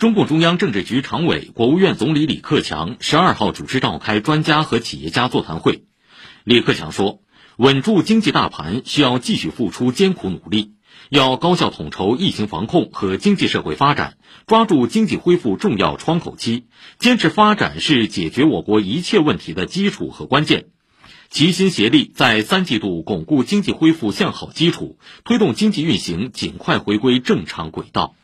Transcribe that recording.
中共中央政治局常委国务院总理李克强十二号主持召开专家和企业家座谈会。李克强说稳住经济大盘需要继续付出艰苦努力要高效统筹疫情防控和经济社会发展抓住经济恢复重要窗口期坚持发展是解决我国一切问题的基础和关键。齐心协力在三季度巩固经济恢复向好基础推动经济运行尽快回归正常轨道。